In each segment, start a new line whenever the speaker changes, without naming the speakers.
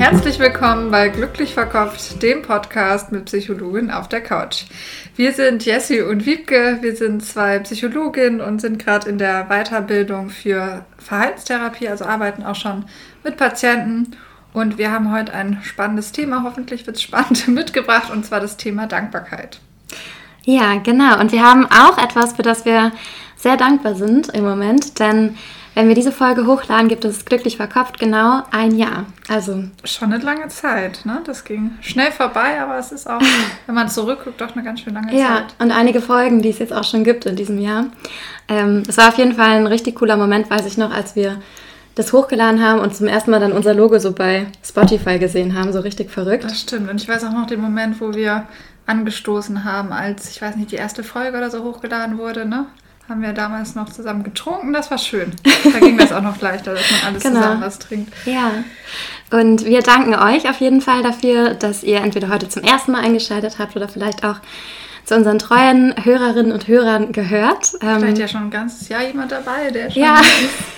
Herzlich willkommen bei Glücklich Verkopft, dem Podcast mit Psychologin auf der Couch. Wir sind Jessie und Wiebke, wir sind zwei Psychologinnen und sind gerade in der Weiterbildung für Verhaltenstherapie, also arbeiten auch schon mit Patienten. Und wir haben heute ein spannendes Thema, hoffentlich wird es spannend, mitgebracht, und zwar das Thema Dankbarkeit.
Ja, genau. Und wir haben auch etwas, für das wir sehr dankbar sind im Moment, denn wenn wir diese Folge hochladen, gibt es glücklich verkopft genau ein Jahr. Also
schon eine lange Zeit, ne? Das ging schnell vorbei, aber es ist auch, wenn man zurückguckt, doch eine ganz schön lange
ja,
Zeit.
Ja, und einige Folgen, die es jetzt auch schon gibt in diesem Jahr. Ähm, es war auf jeden Fall ein richtig cooler Moment, weiß ich noch, als wir das hochgeladen haben und zum ersten Mal dann unser Logo so bei Spotify gesehen haben, so richtig verrückt.
Das stimmt. Und ich weiß auch noch den Moment, wo wir angestoßen haben, als, ich weiß nicht, die erste Folge oder so hochgeladen wurde, ne? Haben wir damals noch zusammen getrunken. Das war schön. Da ging das auch noch leichter, dass man alles genau. zusammen was trinkt.
Ja. Und wir danken euch auf jeden Fall dafür, dass ihr entweder heute zum ersten Mal eingeschaltet habt oder vielleicht auch zu unseren treuen Hörerinnen und Hörern gehört.
Vielleicht ähm, ja schon ein ganzes Jahr jemand dabei, der schon ja.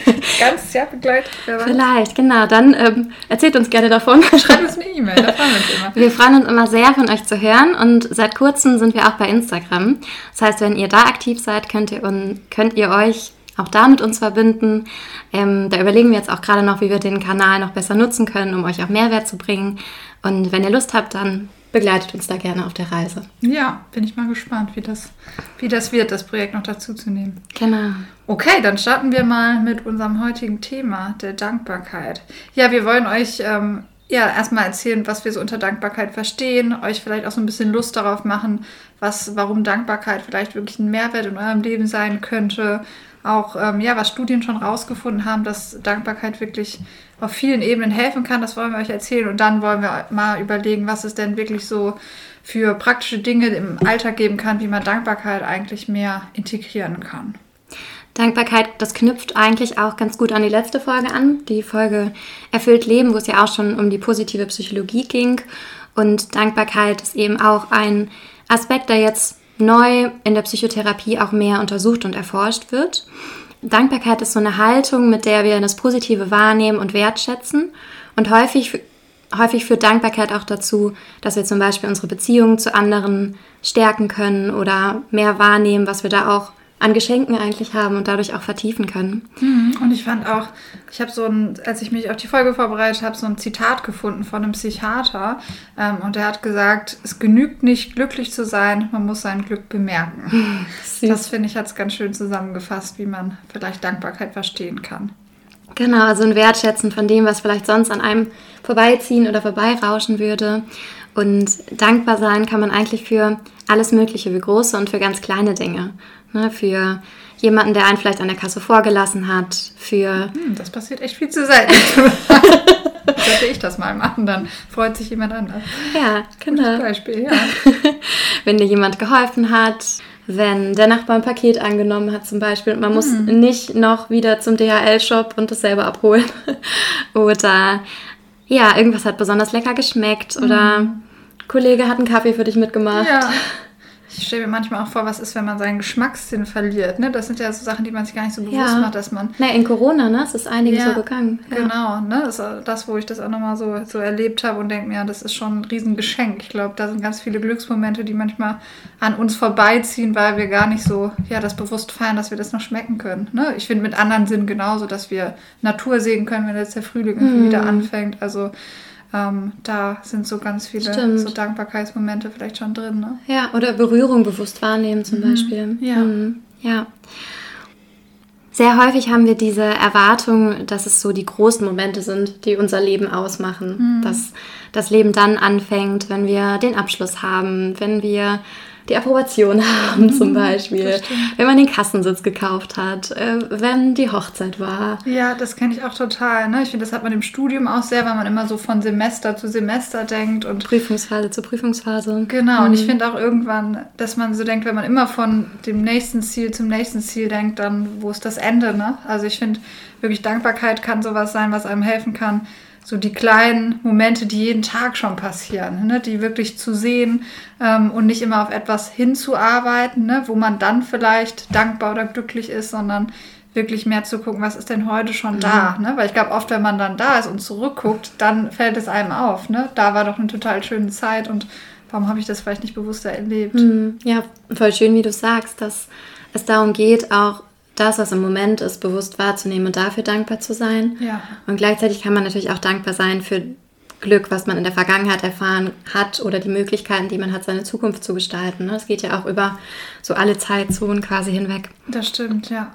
ein ganzes Jahr begleitet.
Vielleicht, genau. Dann ähm, erzählt uns gerne davon.
Schreibt uns eine E-Mail, da freuen wir uns immer.
Wir freuen uns immer sehr, von euch zu hören und seit kurzem sind wir auch bei Instagram. Das heißt, wenn ihr da aktiv seid, könnt ihr, und, könnt ihr euch auch da mit uns verbinden. Ähm, da überlegen wir jetzt auch gerade noch, wie wir den Kanal noch besser nutzen können, um euch auch Mehrwert zu bringen. Und wenn ihr Lust habt, dann begleitet uns da gerne auf der Reise.
Ja, bin ich mal gespannt, wie das, wie das wird, das Projekt noch dazu zu nehmen.
Genau.
Okay, dann starten wir mal mit unserem heutigen Thema, der Dankbarkeit. Ja, wir wollen euch ähm, ja erstmal erzählen, was wir so unter Dankbarkeit verstehen, euch vielleicht auch so ein bisschen Lust darauf machen, was, warum Dankbarkeit vielleicht wirklich ein Mehrwert in eurem Leben sein könnte auch, ähm, ja, was Studien schon rausgefunden haben, dass Dankbarkeit wirklich auf vielen Ebenen helfen kann. Das wollen wir euch erzählen. Und dann wollen wir mal überlegen, was es denn wirklich so für praktische Dinge im Alltag geben kann, wie man Dankbarkeit eigentlich mehr integrieren kann.
Dankbarkeit, das knüpft eigentlich auch ganz gut an die letzte Folge an, die Folge Erfüllt Leben, wo es ja auch schon um die positive Psychologie ging. Und Dankbarkeit ist eben auch ein Aspekt, der jetzt neu in der Psychotherapie auch mehr untersucht und erforscht wird. Dankbarkeit ist so eine Haltung, mit der wir das Positive wahrnehmen und wertschätzen. Und häufig, häufig führt Dankbarkeit auch dazu, dass wir zum Beispiel unsere Beziehungen zu anderen stärken können oder mehr wahrnehmen, was wir da auch an Geschenken eigentlich haben und dadurch auch vertiefen können.
Mhm. Und ich fand auch, ich habe so ein, als ich mich auf die Folge vorbereitet habe, so ein Zitat gefunden von einem Psychiater ähm, und der hat gesagt, es genügt nicht glücklich zu sein, man muss sein Glück bemerken. Süß. Das finde ich hat es ganz schön zusammengefasst, wie man vielleicht Dankbarkeit verstehen kann.
Genau, also ein Wertschätzen von dem, was vielleicht sonst an einem vorbeiziehen oder vorbeirauschen würde. Und dankbar sein kann man eigentlich für alles Mögliche, für große und für ganz kleine Dinge. Ne, für jemanden, der einen vielleicht an der Kasse vorgelassen hat, für...
Hm, das passiert echt viel zu selten. Sollte ich das mal machen, dann freut sich jemand anders.
Ja, genau. Gutes
Beispiel, ja.
wenn dir jemand geholfen hat, wenn der Nachbar ein Paket angenommen hat zum Beispiel und man muss hm. nicht noch wieder zum DHL-Shop und das selber abholen. oder ja, irgendwas hat besonders lecker geschmeckt oder hm. Kollege hat einen Kaffee für dich mitgemacht.
Ja. Ich stelle mir manchmal auch vor, was ist, wenn man seinen Geschmackssinn verliert. Ne? Das sind ja so Sachen, die man sich gar nicht so bewusst ja. macht, dass man.
Na, in Corona, ne? Es ist einiges ja, so gegangen.
Ja. Genau, ne? Das ist das, wo ich das auch nochmal so, so erlebt habe und denke mir, ja, das ist schon ein Riesengeschenk. Ich glaube, da sind ganz viele Glücksmomente, die manchmal an uns vorbeiziehen, weil wir gar nicht so, ja, das bewusst feiern, dass wir das noch schmecken können. Ne? Ich finde mit anderen Sinnen genauso, dass wir Natur sehen können, wenn jetzt der Frühling mhm. wieder anfängt. Also ähm, da sind so ganz viele so Dankbarkeitsmomente vielleicht schon drin. Ne?
Ja, oder Berührung bewusst wahrnehmen zum mhm. Beispiel.
Ja. Mhm.
ja. Sehr häufig haben wir diese Erwartung, dass es so die großen Momente sind, die unser Leben ausmachen. Mhm. Dass das Leben dann anfängt, wenn wir den Abschluss haben, wenn wir die Approbation haben zum mhm, Beispiel, wenn man den Kassensitz gekauft hat, äh, wenn die Hochzeit war.
Ja, das kenne ich auch total. Ne? Ich finde, das hat man im Studium auch sehr, weil man immer so von Semester zu Semester denkt und
Prüfungsphase zu Prüfungsphase.
Genau, mhm. und ich mhm. finde auch irgendwann, dass man so denkt, wenn man immer von dem nächsten Ziel zum nächsten Ziel denkt, dann wo ist das Ende? Ne? Also ich finde wirklich Dankbarkeit kann sowas sein, was einem helfen kann so die kleinen Momente, die jeden Tag schon passieren, ne? die wirklich zu sehen ähm, und nicht immer auf etwas hinzuarbeiten, ne? wo man dann vielleicht dankbar oder glücklich ist, sondern wirklich mehr zu gucken, was ist denn heute schon mhm. da. Ne? Weil ich glaube, oft, wenn man dann da ist und zurückguckt, dann fällt es einem auf. Ne? Da war doch eine total schöne Zeit und warum habe ich das vielleicht nicht bewusster erlebt?
Mhm. Ja, voll schön, wie du sagst, dass es darum geht, auch das, was im Moment ist, bewusst wahrzunehmen und dafür dankbar zu sein.
Ja.
Und gleichzeitig kann man natürlich auch dankbar sein für Glück, was man in der Vergangenheit erfahren hat oder die Möglichkeiten, die man hat, seine Zukunft zu gestalten. Das geht ja auch über so alle Zeitzonen quasi hinweg.
Das stimmt, ja.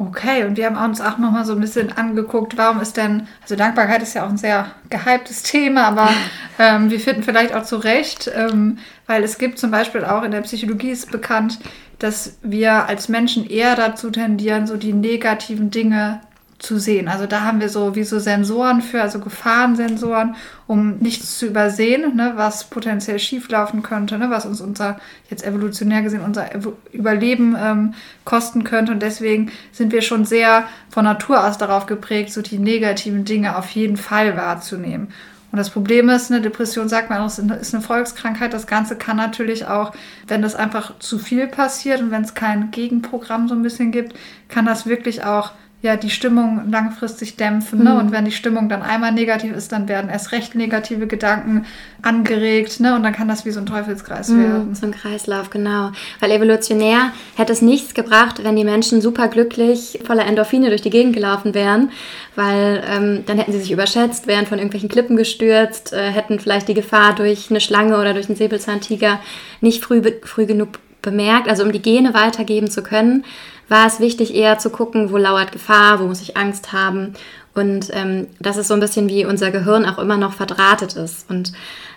Okay, und wir haben uns auch nochmal so ein bisschen angeguckt, warum ist denn, also Dankbarkeit ist ja auch ein sehr gehyptes Thema, aber ähm, wir finden vielleicht auch zu Recht, ähm, weil es gibt zum Beispiel auch in der Psychologie ist bekannt, dass wir als Menschen eher dazu tendieren, so die negativen Dinge zu sehen. Also da haben wir so wie so Sensoren für, also Gefahrensensoren, um nichts zu übersehen, ne, was potenziell schieflaufen könnte, ne, was uns unser, jetzt evolutionär gesehen, unser Überleben ähm, kosten könnte. Und deswegen sind wir schon sehr von Natur aus darauf geprägt, so die negativen Dinge auf jeden Fall wahrzunehmen. Und das Problem ist, eine Depression, sagt man auch, ist eine Volkskrankheit. Das Ganze kann natürlich auch, wenn das einfach zu viel passiert und wenn es kein Gegenprogramm so ein bisschen gibt, kann das wirklich auch ja die Stimmung langfristig dämpfen. Ne? Mhm. Und wenn die Stimmung dann einmal negativ ist, dann werden erst recht negative Gedanken angeregt. Ne? Und dann kann das wie so ein Teufelskreis mhm, werden.
So ein Kreislauf, genau. Weil evolutionär hätte es nichts gebracht, wenn die Menschen super glücklich voller Endorphine durch die Gegend gelaufen wären. Weil ähm, dann hätten sie sich überschätzt, wären von irgendwelchen Klippen gestürzt, äh, hätten vielleicht die Gefahr durch eine Schlange oder durch einen Säbelzahntiger nicht früh, früh genug bemerkt, also um die Gene weitergeben zu können war es wichtig, eher zu gucken, wo lauert Gefahr, wo muss ich Angst haben. Und ähm, das ist so ein bisschen wie unser Gehirn auch immer noch verdrahtet ist. Und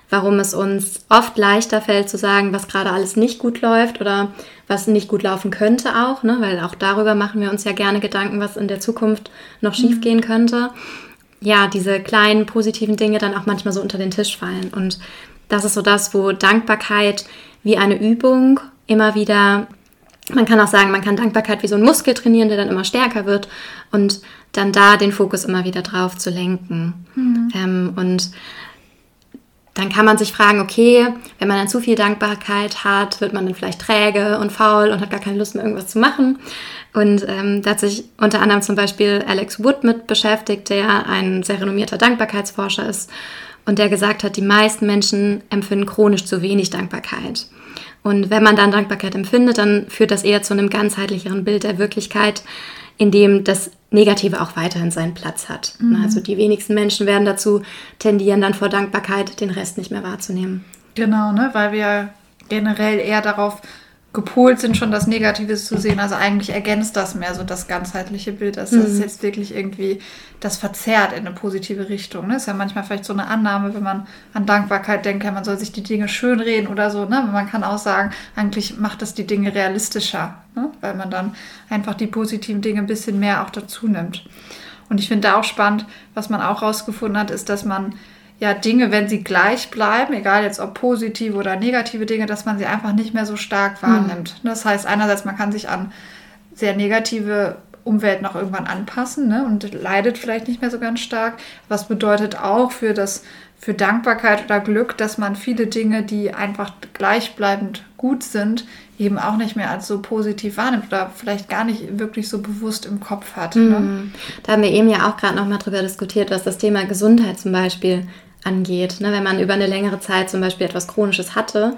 warum es uns oft leichter fällt zu sagen, was gerade alles nicht gut läuft oder was nicht gut laufen könnte auch, ne? weil auch darüber machen wir uns ja gerne Gedanken, was in der Zukunft noch mhm. schiefgehen könnte. Ja, diese kleinen positiven Dinge dann auch manchmal so unter den Tisch fallen. Und das ist so das, wo Dankbarkeit wie eine Übung immer wieder man kann auch sagen, man kann Dankbarkeit wie so ein Muskel trainieren, der dann immer stärker wird und dann da den Fokus immer wieder drauf zu lenken. Mhm. Ähm, und dann kann man sich fragen, okay, wenn man dann zu viel Dankbarkeit hat, wird man dann vielleicht träge und faul und hat gar keine Lust mehr, irgendwas zu machen. Und ähm, da hat sich unter anderem zum Beispiel Alex Wood mit beschäftigt, der ein sehr renommierter Dankbarkeitsforscher ist und der gesagt hat, die meisten Menschen empfinden chronisch zu wenig Dankbarkeit. Und wenn man dann Dankbarkeit empfindet, dann führt das eher zu einem ganzheitlicheren Bild der Wirklichkeit, in dem das Negative auch weiterhin seinen Platz hat. Mhm. Also die wenigsten Menschen werden dazu tendieren, dann vor Dankbarkeit den Rest nicht mehr wahrzunehmen.
Genau, ne? weil wir generell eher darauf gepolt sind, schon das Negative zu sehen. Also eigentlich ergänzt das mehr so das ganzheitliche Bild, dass das mhm. jetzt wirklich irgendwie das verzerrt in eine positive Richtung. Ne? Ist ja manchmal vielleicht so eine Annahme, wenn man an Dankbarkeit denkt, man soll sich die Dinge schönreden oder so. Ne? Man kann auch sagen, eigentlich macht das die Dinge realistischer, ne? weil man dann einfach die positiven Dinge ein bisschen mehr auch dazu nimmt. Und ich finde da auch spannend, was man auch rausgefunden hat, ist, dass man ja Dinge, wenn sie gleich bleiben, egal jetzt ob positive oder negative Dinge, dass man sie einfach nicht mehr so stark wahrnimmt. Mhm. Das heißt, einerseits, man kann sich an sehr negative Umwelt noch irgendwann anpassen ne, und leidet vielleicht nicht mehr so ganz stark. Was bedeutet auch für das für Dankbarkeit oder Glück, dass man viele Dinge, die einfach gleichbleibend gut sind, eben auch nicht mehr als so positiv wahrnimmt oder vielleicht gar nicht wirklich so bewusst im Kopf hat. Ne?
Mhm. Da haben wir eben ja auch gerade noch mal drüber diskutiert, was das Thema Gesundheit zum Beispiel angeht. Ne? Wenn man über eine längere Zeit zum Beispiel etwas Chronisches hatte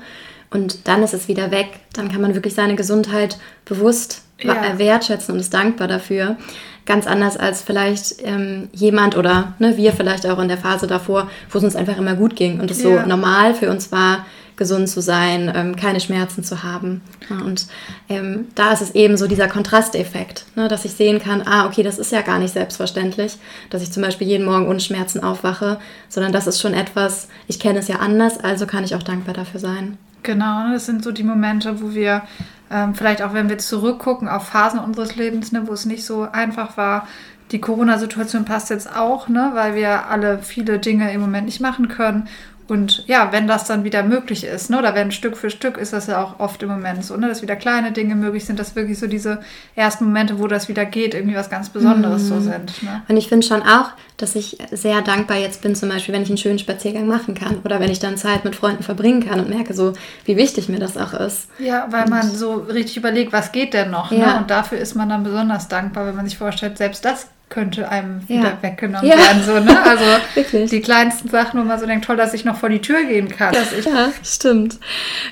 und dann ist es wieder weg, dann kann man wirklich seine Gesundheit bewusst ja. wertschätzen und ist dankbar dafür. Ganz anders als vielleicht ähm, jemand oder ne, wir vielleicht auch in der Phase davor, wo es uns einfach immer gut ging und es ja. so normal für uns war, gesund zu sein, ähm, keine Schmerzen zu haben. Ja, und ähm, da ist es eben so dieser Kontrasteffekt, ne, dass ich sehen kann, ah, okay, das ist ja gar nicht selbstverständlich, dass ich zum Beispiel jeden Morgen ohne Schmerzen aufwache, sondern das ist schon etwas, ich kenne es ja anders, also kann ich auch dankbar dafür sein.
Genau, ne? das sind so die Momente, wo wir ähm, vielleicht auch, wenn wir zurückgucken auf Phasen unseres Lebens, ne, wo es nicht so einfach war. Die Corona-Situation passt jetzt auch, ne, weil wir alle viele Dinge im Moment nicht machen können. Und ja, wenn das dann wieder möglich ist, ne, oder wenn Stück für Stück ist das ja auch oft im Moment so, ne, dass wieder kleine Dinge möglich sind, dass wirklich so diese ersten Momente, wo das wieder geht, irgendwie was ganz Besonderes mm. so mhm. sind. Ne?
Und ich finde schon auch, dass ich sehr dankbar jetzt bin, zum Beispiel, wenn ich einen schönen Spaziergang machen kann oder wenn ich dann Zeit mit Freunden verbringen kann und merke so, wie wichtig mir das auch ist.
Ja, weil und man so richtig überlegt, was geht denn noch, ne? ja. ne? Und dafür ist man dann besonders dankbar, wenn man sich vorstellt, selbst das könnte einem ja. wieder weggenommen ja. werden. So, ne? Also die kleinsten Sachen, wo man so denkt, toll, dass ich noch vor die Tür gehen kann.
ja, stimmt.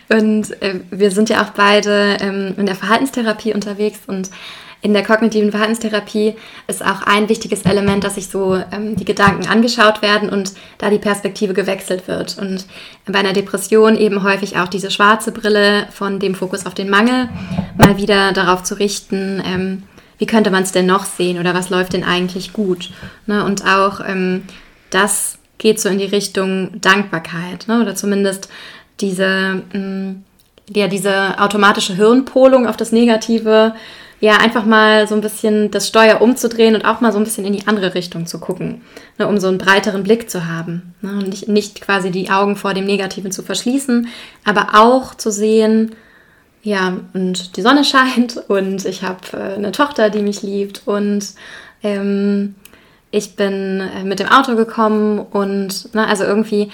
Und äh, wir sind ja auch beide ähm, in der Verhaltenstherapie unterwegs und in der kognitiven Verhaltenstherapie ist auch ein wichtiges Element, dass sich so ähm, die Gedanken angeschaut werden und da die Perspektive gewechselt wird. Und bei einer Depression eben häufig auch diese schwarze Brille von dem Fokus auf den Mangel mal wieder darauf zu richten, ähm, wie könnte man es denn noch sehen oder was läuft denn eigentlich gut? Ne? Und auch ähm, das geht so in die Richtung Dankbarkeit ne? oder zumindest diese, mh, mm, ja, diese automatische Hirnpolung auf das Negative, ja, einfach mal so ein bisschen das Steuer umzudrehen und auch mal so ein bisschen in die andere Richtung zu gucken, ne, um so einen breiteren Blick zu haben. Ne, und nicht, nicht quasi die Augen vor dem Negativen zu verschließen, aber auch zu sehen, ja, und die Sonne scheint und ich habe äh, eine Tochter, die mich liebt und ähm, ich bin äh, mit dem Auto gekommen und ne, also irgendwie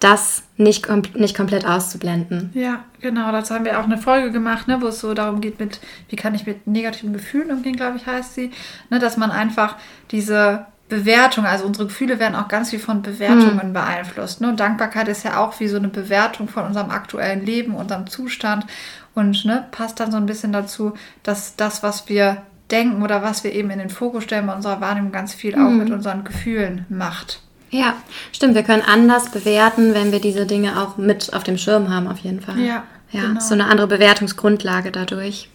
das nicht, kom nicht komplett auszublenden.
Ja, genau. Dazu haben wir auch eine Folge gemacht, ne, wo es so darum geht, mit, wie kann ich mit negativen Gefühlen umgehen, glaube ich, heißt sie. Ne, dass man einfach diese Bewertung, also unsere Gefühle werden auch ganz viel von Bewertungen mhm. beeinflusst. Ne? Und Dankbarkeit ist ja auch wie so eine Bewertung von unserem aktuellen Leben, unserem Zustand und ne, passt dann so ein bisschen dazu, dass das, was wir denken oder was wir eben in den Fokus stellen bei unserer Wahrnehmung, ganz viel mhm. auch mit unseren Gefühlen macht.
Ja, stimmt. Wir können anders bewerten, wenn wir diese Dinge auch mit auf dem Schirm haben, auf jeden Fall. Ja, ja genau. so eine andere Bewertungsgrundlage dadurch.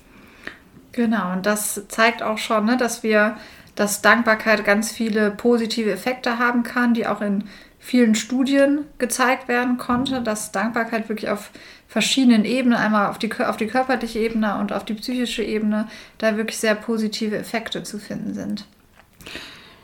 Genau, und das zeigt auch schon, ne, dass wir, dass Dankbarkeit ganz viele positive Effekte haben kann, die auch in vielen Studien gezeigt werden konnte, dass Dankbarkeit wirklich auf verschiedenen Ebenen, einmal auf die, auf die körperliche Ebene und auf die psychische Ebene, da wirklich sehr positive Effekte zu finden sind.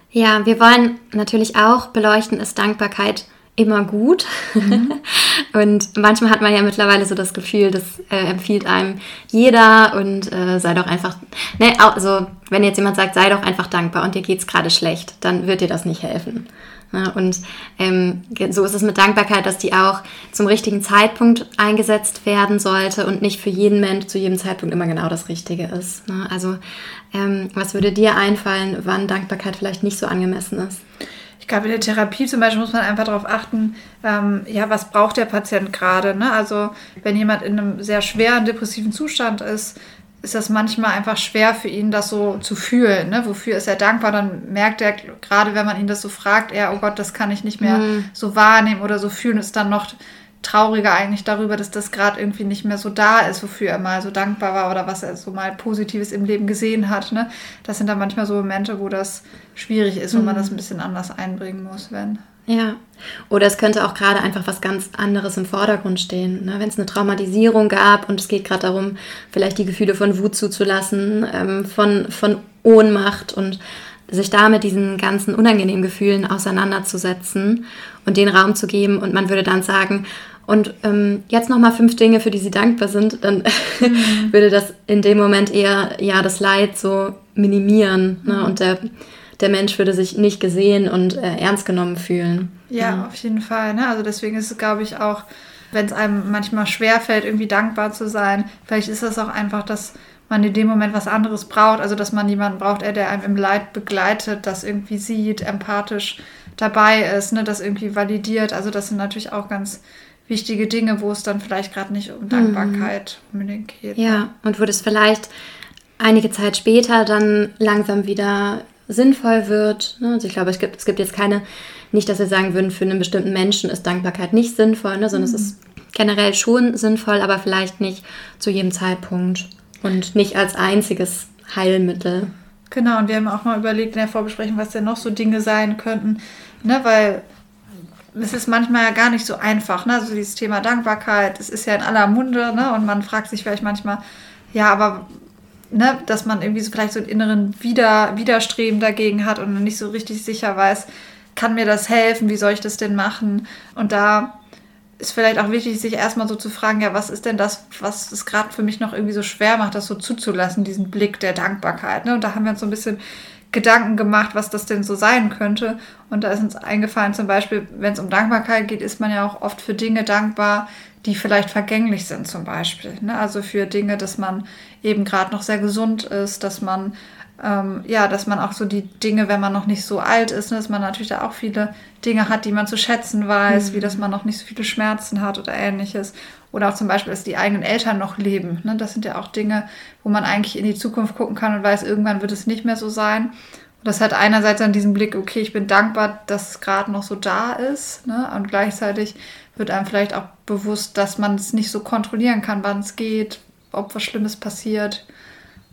Ja, wir wollen natürlich auch beleuchten, ist Dankbarkeit immer gut. Mhm. und manchmal hat man ja mittlerweile so das Gefühl, das äh, empfiehlt einem jeder und äh, sei doch einfach, ne, also wenn jetzt jemand sagt, sei doch einfach dankbar und dir geht es gerade schlecht, dann wird dir das nicht helfen. Ne? Und ähm, so ist es mit Dankbarkeit, dass die auch zum richtigen Zeitpunkt eingesetzt werden sollte und nicht für jeden Mensch zu jedem Zeitpunkt immer genau das Richtige ist. Ne? Also ähm, was würde dir einfallen, wann Dankbarkeit vielleicht nicht so angemessen ist?
Ich glaube, in der Therapie zum Beispiel muss man einfach darauf achten, ähm, ja, was braucht der Patient gerade. Ne? Also wenn jemand in einem sehr schweren depressiven Zustand ist, ist das manchmal einfach schwer für ihn, das so zu fühlen. Ne? Wofür ist er dankbar? Dann merkt er, gerade wenn man ihn das so fragt, er, oh Gott, das kann ich nicht mehr mhm. so wahrnehmen oder so fühlen, ist dann noch trauriger eigentlich darüber, dass das gerade irgendwie nicht mehr so da ist, wofür er mal so dankbar war oder was er so mal Positives im Leben gesehen hat. Ne? Das sind dann manchmal so Momente, wo das schwierig ist, wo mhm. man das ein bisschen anders einbringen muss, wenn.
Ja. Oder es könnte auch gerade einfach was ganz anderes im Vordergrund stehen. Ne? Wenn es eine Traumatisierung gab und es geht gerade darum, vielleicht die Gefühle von Wut zuzulassen, ähm, von, von Ohnmacht und sich da mit diesen ganzen unangenehmen Gefühlen auseinanderzusetzen und den Raum zu geben. Und man würde dann sagen, und ähm, jetzt nochmal fünf Dinge, für die sie dankbar sind, dann mhm. würde das in dem Moment eher ja das Leid so minimieren. Ne? Mhm. Und der der Mensch würde sich nicht gesehen und äh, ernst genommen fühlen.
Ja, ja, auf jeden Fall. Ne? Also deswegen ist es, glaube ich, auch, wenn es einem manchmal schwerfällt, irgendwie dankbar zu sein, vielleicht ist das auch einfach, dass man in dem Moment was anderes braucht. Also dass man jemanden braucht, der einem im Leid begleitet, das irgendwie sieht, empathisch dabei ist, ne? das irgendwie validiert. Also das sind natürlich auch ganz wichtige Dinge, wo es dann vielleicht gerade nicht um Dankbarkeit mhm. unbedingt geht.
Ja, ne? und wo das vielleicht einige Zeit später dann langsam wieder sinnvoll wird. Ne? Also ich glaube, es gibt, es gibt jetzt keine, nicht, dass wir sagen würden, für einen bestimmten Menschen ist Dankbarkeit nicht sinnvoll, ne? sondern mhm. es ist generell schon sinnvoll, aber vielleicht nicht zu jedem Zeitpunkt und nicht als einziges Heilmittel.
Genau, und wir haben auch mal überlegt in der Vorbesprechung, was denn noch so Dinge sein könnten, ne? weil es ist manchmal ja gar nicht so einfach, ne? Also dieses Thema Dankbarkeit, es ist ja in aller Munde, ne? Und man fragt sich vielleicht manchmal, ja, aber ne, dass man irgendwie so vielleicht so einen inneren Wider Widerstreben dagegen hat und nicht so richtig sicher weiß, kann mir das helfen, wie soll ich das denn machen? Und da ist vielleicht auch wichtig, sich erstmal so zu fragen, ja, was ist denn das, was es gerade für mich noch irgendwie so schwer macht, das so zuzulassen, diesen Blick der Dankbarkeit. Ne? Und da haben wir uns so ein bisschen Gedanken gemacht, was das denn so sein könnte. Und da ist uns eingefallen, zum Beispiel, wenn es um Dankbarkeit geht, ist man ja auch oft für Dinge dankbar, die vielleicht vergänglich sind, zum Beispiel. Ne? Also für Dinge, dass man eben gerade noch sehr gesund ist, dass man ähm, ja, dass man auch so die Dinge, wenn man noch nicht so alt ist, ne, dass man natürlich da auch viele Dinge hat, die man zu schätzen weiß, mhm. wie dass man noch nicht so viele Schmerzen hat oder ähnliches. Oder auch zum Beispiel, dass die eigenen Eltern noch leben. Ne? Das sind ja auch Dinge, wo man eigentlich in die Zukunft gucken kann und weiß, irgendwann wird es nicht mehr so sein. Und das hat einerseits dann diesen Blick, okay, ich bin dankbar, dass es gerade noch so da ist. Ne? Und gleichzeitig wird einem vielleicht auch bewusst, dass man es nicht so kontrollieren kann, wann es geht, ob was Schlimmes passiert.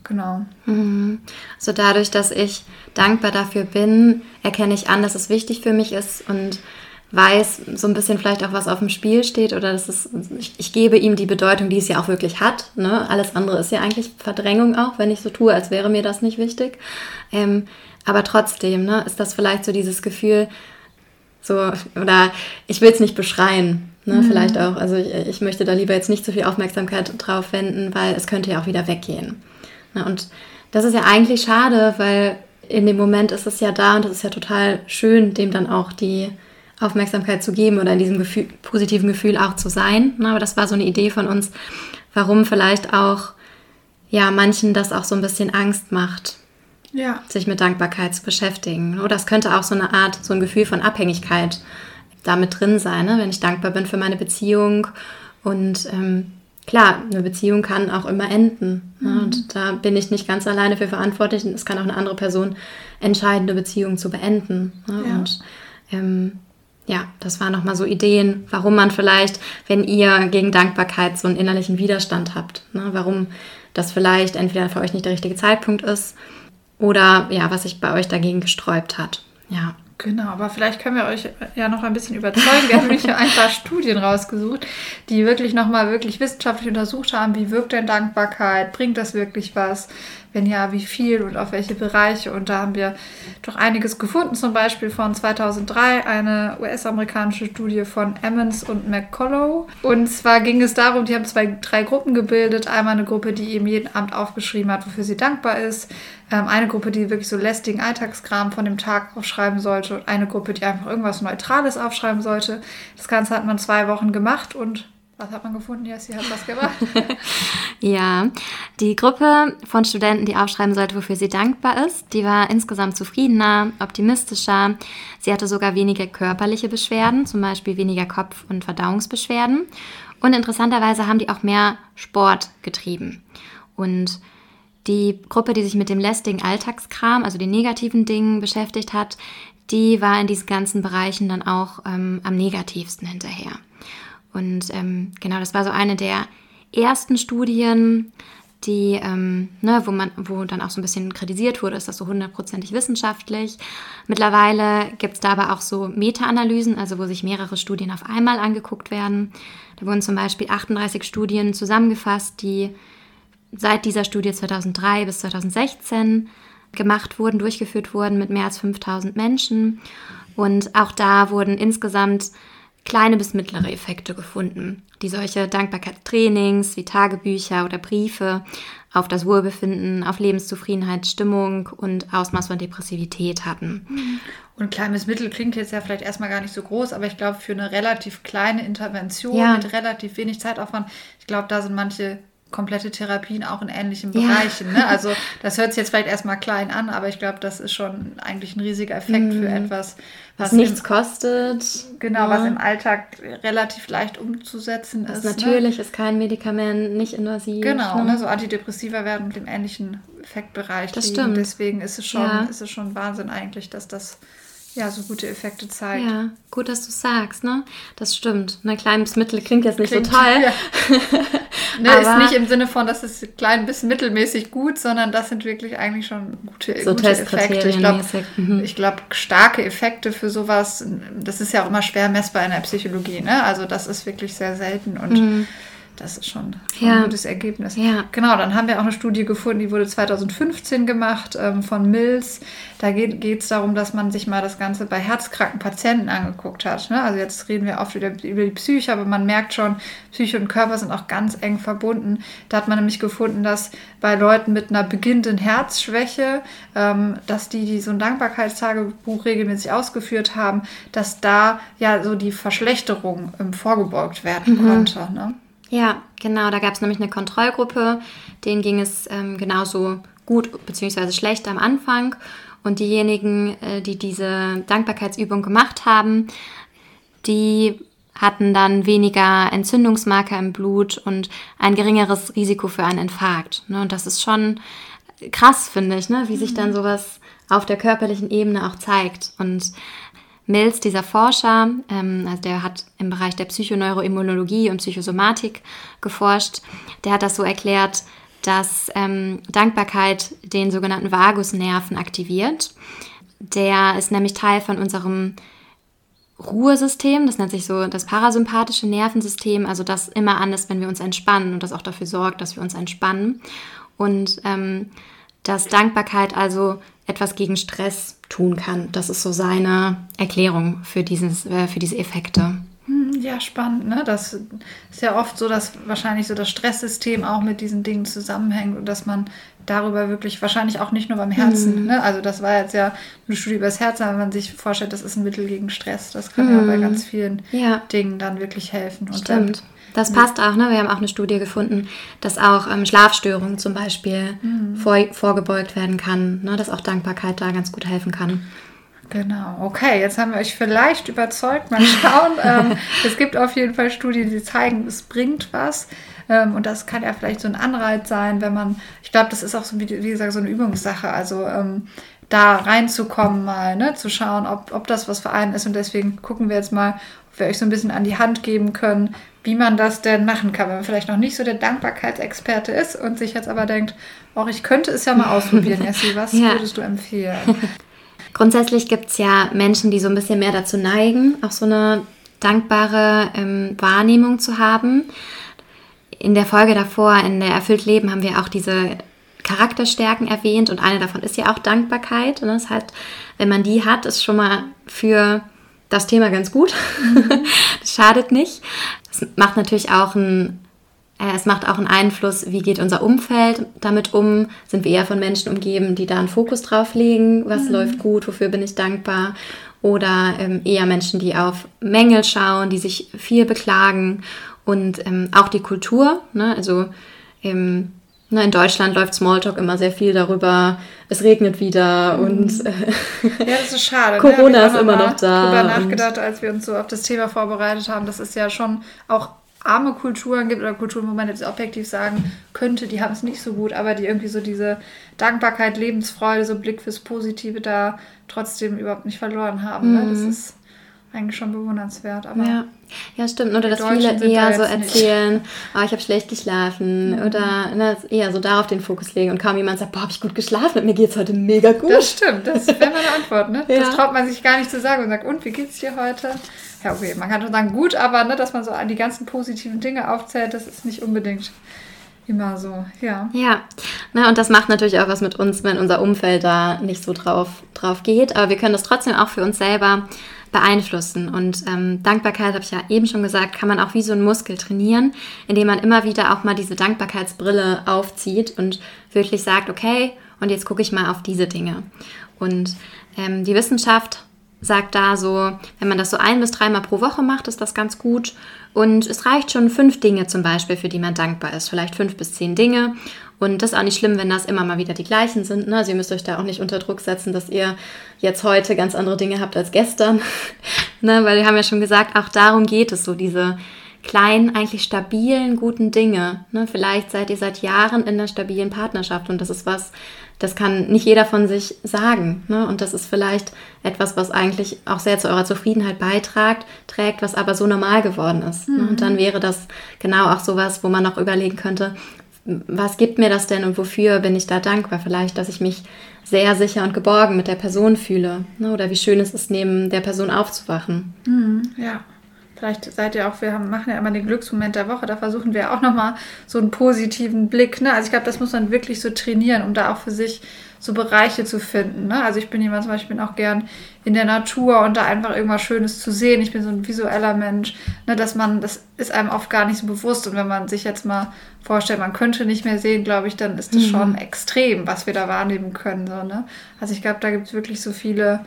Genau.
Mhm. Also dadurch, dass ich dankbar dafür bin, erkenne ich an, dass es wichtig für mich ist und weiß so ein bisschen vielleicht auch, was auf dem Spiel steht oder dass es, ich, ich gebe ihm die Bedeutung, die es ja auch wirklich hat. Ne? Alles andere ist ja eigentlich Verdrängung auch, wenn ich so tue, als wäre mir das nicht wichtig. Ähm, aber trotzdem ne, ist das vielleicht so dieses Gefühl, so, oder ich will es nicht beschreien, ne, mhm. vielleicht auch. Also ich, ich möchte da lieber jetzt nicht so viel Aufmerksamkeit drauf wenden, weil es könnte ja auch wieder weggehen. Ne? Und das ist ja eigentlich schade, weil in dem Moment ist es ja da und es ist ja total schön, dem dann auch die Aufmerksamkeit zu geben oder in diesem Gefühl, positiven Gefühl auch zu sein. Ne? Aber das war so eine Idee von uns, warum vielleicht auch ja manchen das auch so ein bisschen Angst macht, ja. sich mit Dankbarkeit zu beschäftigen. Oder es könnte auch so eine Art, so ein Gefühl von Abhängigkeit damit drin sein, ne? wenn ich dankbar bin für meine Beziehung und ähm, klar, eine Beziehung kann auch immer enden. Mhm. Und da bin ich nicht ganz alleine für verantwortlich. Und es kann auch eine andere Person entscheiden, eine Beziehung zu beenden. Ja. Und ähm, ja, das waren nochmal so Ideen, warum man vielleicht, wenn ihr gegen Dankbarkeit so einen innerlichen Widerstand habt, ne, warum das vielleicht entweder für euch nicht der richtige Zeitpunkt ist oder ja, was sich bei euch dagegen gesträubt hat. Ja.
Genau, aber vielleicht können wir euch ja noch ein bisschen überzeugen. Wir haben nämlich ein paar Studien rausgesucht, die wirklich nochmal wirklich wissenschaftlich untersucht haben, wie wirkt denn Dankbarkeit, bringt das wirklich was, wenn ja, wie viel und auf welche Bereiche. Und da haben wir doch einiges gefunden, zum Beispiel von 2003 eine US-amerikanische Studie von Emmons und McCullough. Und zwar ging es darum, die haben zwei, drei Gruppen gebildet. Einmal eine Gruppe, die eben jeden Abend aufgeschrieben hat, wofür sie dankbar ist. Ähm, eine Gruppe, die wirklich so lästigen Alltagskram von dem Tag aufschreiben sollte. Und eine Gruppe, die einfach irgendwas Neutrales aufschreiben sollte. Das Ganze hat man zwei Wochen gemacht und was hat man gefunden? Ja, sie hat was gemacht.
ja, die Gruppe von Studenten, die aufschreiben sollte, wofür sie dankbar ist, die war insgesamt zufriedener, optimistischer. Sie hatte sogar weniger körperliche Beschwerden, zum Beispiel weniger Kopf- und Verdauungsbeschwerden. Und interessanterweise haben die auch mehr Sport getrieben. Und die Gruppe, die sich mit dem lästigen Alltagskram, also den negativen Dingen beschäftigt hat, die war in diesen ganzen Bereichen dann auch ähm, am negativsten hinterher. Und ähm, genau, das war so eine der ersten Studien, die, ähm, ne, wo man, wo dann auch so ein bisschen kritisiert wurde, ist das so hundertprozentig wissenschaftlich. Mittlerweile gibt es da aber auch so Meta-Analysen, also wo sich mehrere Studien auf einmal angeguckt werden. Da wurden zum Beispiel 38 Studien zusammengefasst, die seit dieser Studie 2003 bis 2016 gemacht wurden, durchgeführt wurden mit mehr als 5000 Menschen. Und auch da wurden insgesamt kleine bis mittlere Effekte gefunden, die solche Dankbarkeitstrainings wie Tagebücher oder Briefe auf das Wohlbefinden, auf Lebenszufriedenheit, Stimmung und Ausmaß von Depressivität hatten.
Und klein bis mittel klingt jetzt ja vielleicht erstmal gar nicht so groß, aber ich glaube, für eine relativ kleine Intervention ja. mit relativ wenig Zeitaufwand, ich glaube, da sind manche komplette Therapien auch in ähnlichen ja. Bereichen. Ne? Also das hört sich jetzt vielleicht erstmal klein an, aber ich glaube, das ist schon eigentlich ein riesiger Effekt mm. für mhm. etwas,
was, was nichts im, kostet.
Genau, ja. was im Alltag relativ leicht umzusetzen
das
ist.
Ne? Natürlich ne? ist kein Medikament, nicht invasiv.
Genau, ne? ne? so Antidepressiva werden mit dem ähnlichen Effektbereich
das liegen. Stimmt.
Deswegen ist es schon, ja. ist es schon Wahnsinn eigentlich, dass das ja, so gute Effekte zeigt.
Ja, gut, dass du sagst, ne? Das stimmt. Ein kleines Mittel klingt jetzt nicht
Klingt-
so toll.
Ja. Ne, ist nicht im Sinne von, das ist klein bis mittelmäßig gut, sondern das sind wirklich eigentlich schon gute,
So
gute Effekte. Ich glaube.
Mhm.
ich glaube, starke Effekte für sowas, das ist ja auch immer schwer messbar in der Psychologie. Ne? Also das ist wirklich sehr selten und das ist schon, schon
Mhm. Ja.
ein gutes Ergebnis.
Ja.
Genau, dann haben wir auch eine Studie gefunden, die wurde 2015 gemacht ähm, von Mills. Da geht es darum, dass man sich mal das Ganze bei herzkranken Patienten angeguckt hat. Ne? Also jetzt reden wir oft wieder über die Psyche, aber man merkt schon, Psyche und Körper sind auch ganz eng verbunden. Da hat man nämlich gefunden, dass bei Leuten mit einer beginnenden Herzschwäche, ähm, dass die, die so ein Dankbarkeitstagebuch regelmäßig ausgeführt haben, dass da ja so die Verschlechterung ähm, vorgebeugt werden konnte. Ne?
Ja, genau. Da gab es nämlich eine Kontrollgruppe, denen ging es ähm, genauso gut bzw. schlecht am Anfang. Und diejenigen, äh, die diese Dankbarkeitsübung gemacht haben, die hatten dann weniger Entzündungsmarker im Blut und ein geringeres Risiko für einen Infarkt. Ne? Und das ist schon krass, finde ich, ne? wie sich dann sowas auf der körperlichen Ebene auch zeigt. Und Mills, dieser Forscher, ähm, also der hat im Bereich der Psychoneuroimmunologie und Psychosomatik geforscht, der hat das so erklärt, dass ähm, Dankbarkeit den sogenannten Vagusnerven aktiviert. Der ist nämlich Teil von unserem Ruhesystem, das nennt sich so das parasympathische Nervensystem, also das immer an ist, wenn wir uns entspannen und das auch dafür sorgt, dass wir uns entspannen. Und ähm, dass Dankbarkeit also etwas gegen Stress tun kann. Das ist so seine Erklärung für, dieses, äh, für diese Effekte.
Hm, Ja, spannend, ne? Das ist ja oft so, dass wahrscheinlich so das Stresssystem auch mit diesen Dingen zusammenhängt und dass man darüber wirklich wahrscheinlich auch nicht nur beim Herzen, ne? Also das war jetzt ja eine Studie über das Herz, aber wenn man sich vorstellt, das ist ein Mittel gegen Stress, das kann ja bei ganz vielen
Ja.
Dingen dann wirklich helfen. Und
Stimmt. Das passt auch, ne? Wir haben auch eine Studie gefunden, dass auch ähm, Schlafstörungen zum Beispiel vor, vorgebeugt werden kann, ne? dass auch Dankbarkeit da ganz gut helfen kann.
Genau, okay, jetzt haben wir euch vielleicht überzeugt. Mal schauen. ähm, es gibt auf jeden Fall Studien, die zeigen, es bringt was. Ähm, und das kann ja vielleicht so ein Anreiz sein, wenn man, ich glaube, das ist auch so, wie, wie gesagt, so eine Übungssache. Also ähm, da reinzukommen, mal ne, zu schauen, ob, ob das was für einen ist. Und deswegen gucken wir jetzt mal, wir euch so ein bisschen an die Hand geben können, wie man das denn machen kann, wenn man vielleicht noch nicht so der Dankbarkeitsexperte ist und sich jetzt aber denkt, auch ich könnte es ja mal ausprobieren, Jessie. Was
Ja.
würdest du empfehlen?
Grundsätzlich gibt es ja Menschen, die so ein bisschen mehr dazu neigen, auch so eine dankbare ähm, Wahrnehmung zu haben. In der Folge davor, in der Erfüllt Leben, haben wir auch diese Charakterstärken erwähnt und eine davon ist ja auch Dankbarkeit. Und das heißt, wenn man die hat, ist schon mal für das Thema ganz gut. das schadet nicht. Es macht natürlich auch einen äh, es macht auch einen Einfluss, wie geht unser Umfeld damit um? Sind wir eher von Menschen umgeben, die da einen Fokus drauf legen? Was läuft gut? Wofür bin ich dankbar? Oder ähm, eher Menschen, die auf Mängel schauen, die sich viel beklagen und ähm, auch die Kultur. Ne? Also ähm, ne, in Deutschland läuft Smalltalk immer sehr viel darüber, es regnet wieder und äh,
Ja, das ist schade.
Corona
ne? Wir haben
ist immer noch da
drüber
und-
nachgedacht, als wir uns so auf das Thema vorbereitet haben, dass es ja schon auch arme Kulturen gibt oder Kulturen, wo man jetzt objektiv sagen könnte, die haben es nicht so gut, aber die irgendwie so diese Dankbarkeit, Lebensfreude, so Blick fürs Positive da trotzdem überhaupt nicht verloren haben. Ne? Das ist eigentlich schon bewundernswert. Aber
Mhm. Ja. ja, stimmt. Oder dass viele
sind da
eher so erzählen, oh, ich habe schlecht geschlafen. Oder ne, eher so darauf den Fokus legen. Und kaum jemand sagt, boah, habe ich gut geschlafen und mir geht's heute mega gut.
Das stimmt, das wäre meine Antwort. Ne?
Ja.
Das traut man sich gar nicht zu sagen und sagt, und wie geht's dir heute? Ja, okay, man kann schon sagen, gut, aber ne, dass man so die ganzen positiven Dinge aufzählt, das ist nicht unbedingt immer so. Ja.
Ja, na, und das macht natürlich auch was mit uns, wenn unser Umfeld da nicht so drauf, drauf geht. Aber wir können das trotzdem auch für uns selber beeinflussen. Und ähm, Dankbarkeit, habe ich ja eben schon gesagt, kann man auch wie so ein Muskel trainieren, indem man immer wieder auch mal diese Dankbarkeitsbrille aufzieht und wirklich sagt, okay, und jetzt gucke ich mal auf diese Dinge. Und ähm, die Wissenschaft sagt da so, wenn man das so ein bis dreimal pro Woche macht, ist das ganz gut. Und es reicht schon fünf Dinge zum Beispiel, für die man dankbar ist. Vielleicht fünf bis zehn Dinge. Und das ist auch nicht schlimm, wenn das immer mal wieder die gleichen sind. Ne? Also ihr müsst euch da auch nicht unter Druck setzen, dass ihr jetzt heute ganz andere Dinge habt als gestern. ne? Weil wir haben ja schon gesagt, auch darum geht es so, diese kleinen, eigentlich stabilen, guten Dinge. Ne? Vielleicht seid ihr seit Jahren in einer stabilen Partnerschaft und das ist was, das kann nicht jeder von sich sagen. Ne? Und das ist vielleicht etwas, was eigentlich auch sehr zu eurer Zufriedenheit beitragt, trägt, was aber so normal geworden ist. Mhm. Ne? Und dann mhm. wäre das genau auch sowas, wo man noch überlegen könnte, was gibt mir das denn und wofür bin ich da dankbar? Vielleicht, dass ich mich sehr sicher und geborgen mit der Person fühle. Ne? Oder wie schön es ist, neben der Person aufzuwachen.
Mhm, ja. Vielleicht seid ihr auch, wir haben, machen ja immer den Glücksmoment der Woche, da versuchen wir auch nochmal so einen positiven Blick. Ne? Also ich glaube, das muss man wirklich so trainieren, um da auch für sich so Bereiche zu finden. Ne? Also ich bin jemand zum Beispiel, bin auch gern in der Natur und da einfach irgendwas Schönes zu sehen. Ich bin so ein visueller Mensch, ne? dass man, das ist einem oft gar nicht so bewusst. Und wenn man sich jetzt mal vorstellt, man könnte nicht mehr sehen, glaube ich, dann ist das mhm. schon extrem, was wir da wahrnehmen können. So, ne? Also ich glaube, da gibt es wirklich so viele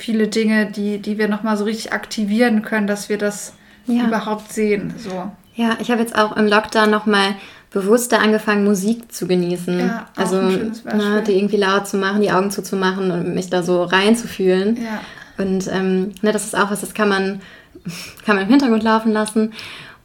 viele Dinge, die, die wir nochmal so richtig aktivieren können, dass wir das ja. überhaupt sehen. So.
Ja, ich habe jetzt auch im Lockdown nochmal bewusster angefangen, Musik zu genießen. Ja, also na, die irgendwie laut zu machen, die Augen zuzumachen und mich da so reinzufühlen. Ja. Und ähm, ne, das ist auch was, das kann man, kann man im Hintergrund laufen lassen.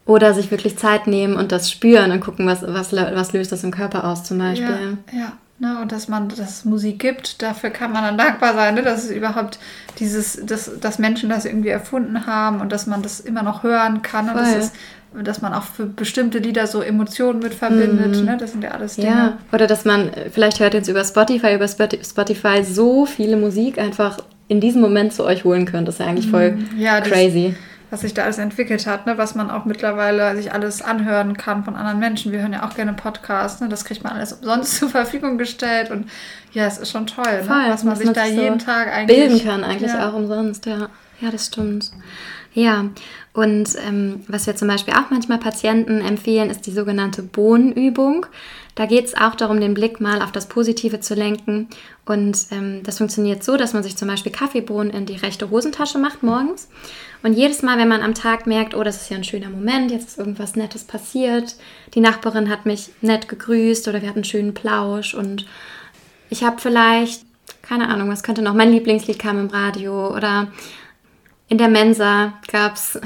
Oder sich wirklich Zeit nehmen und das spüren und gucken, was, was, was löst das im Körper aus zum Beispiel.
Ja, ja. Ne, und dass man das Musik gibt, dafür kann man dann dankbar sein, ne, dass es überhaupt dieses, dass, dass Menschen das irgendwie erfunden haben und dass man das immer noch hören kann und dass, es, dass man auch für bestimmte Lieder so Emotionen mit verbindet. Mhm. Ne, das sind ja alles Dinge. Ja,
oder dass man, vielleicht hört jetzt über Spotify, über Spotify so viele Musik einfach in diesem Moment zu euch holen könnt. Das ist ja eigentlich voll mhm. ja, crazy. Das,
was sich da alles entwickelt hat, ne? was man auch mittlerweile sich alles anhören kann von anderen Menschen. Wir hören ja auch gerne Podcasts, ne? das kriegt man alles umsonst zur Verfügung gestellt und ja, es ist schon toll, ne? Voll, was man sich da jeden so Tag
eigentlich bilden kann, eigentlich ja. auch umsonst, ja. Ja, das stimmt. Ja, und ähm, was wir zum Beispiel auch manchmal Patienten empfehlen, ist die sogenannte Bohnenübung. Da geht es auch darum, den Blick mal auf das Positive zu lenken. Und ähm, das funktioniert so, dass man sich zum Beispiel Kaffeebohnen in die rechte Hosentasche macht morgens. Und jedes Mal, wenn man am Tag merkt, oh, das ist ja ein schöner Moment, jetzt ist irgendwas Nettes passiert, die Nachbarin hat mich nett gegrüßt oder wir hatten einen schönen Plausch und ich habe vielleicht, keine Ahnung, was könnte noch, mein Lieblingslied kam im Radio oder in der Mensa gab es,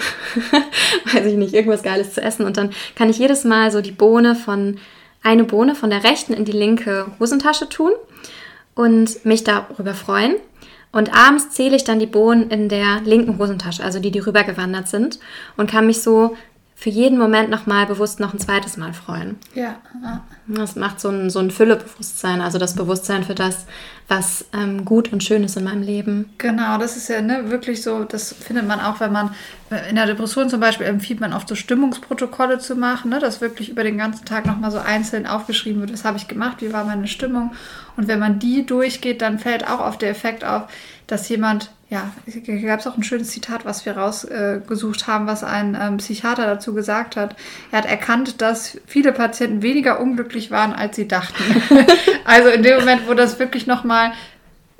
weiß ich nicht, irgendwas Geiles zu essen und dann kann ich jedes Mal so die Bohne von eine Bohne von der rechten in die linke Hosentasche tun und mich darüber freuen. Und abends zähle ich dann die Bohnen in der linken Hosentasche, also die, die rübergewandert sind, und kann mich so für jeden Moment nochmal bewusst noch ein zweites Mal freuen. Ja. Das macht so ein, so ein Füllebewusstsein, also das Bewusstsein für das, was ähm, gut und schön ist in meinem Leben.
Genau, das ist ja ne, wirklich so, das findet man auch, wenn man in der Depression zum Beispiel empfiehlt man oft so Stimmungsprotokolle zu machen, ne, dass wirklich über den ganzen Tag nochmal so einzeln aufgeschrieben wird, was habe ich gemacht, wie war meine Stimmung. Und wenn man die durchgeht, dann fällt auch auf der Effekt auf, dass jemand ja, hier gab es auch ein schönes Zitat, was wir rausgesucht äh, haben, was ein ähm, Psychiater dazu gesagt hat. Er hat erkannt, dass viele Patienten weniger unglücklich waren, als sie dachten. also in dem Moment, wo das wirklich nochmal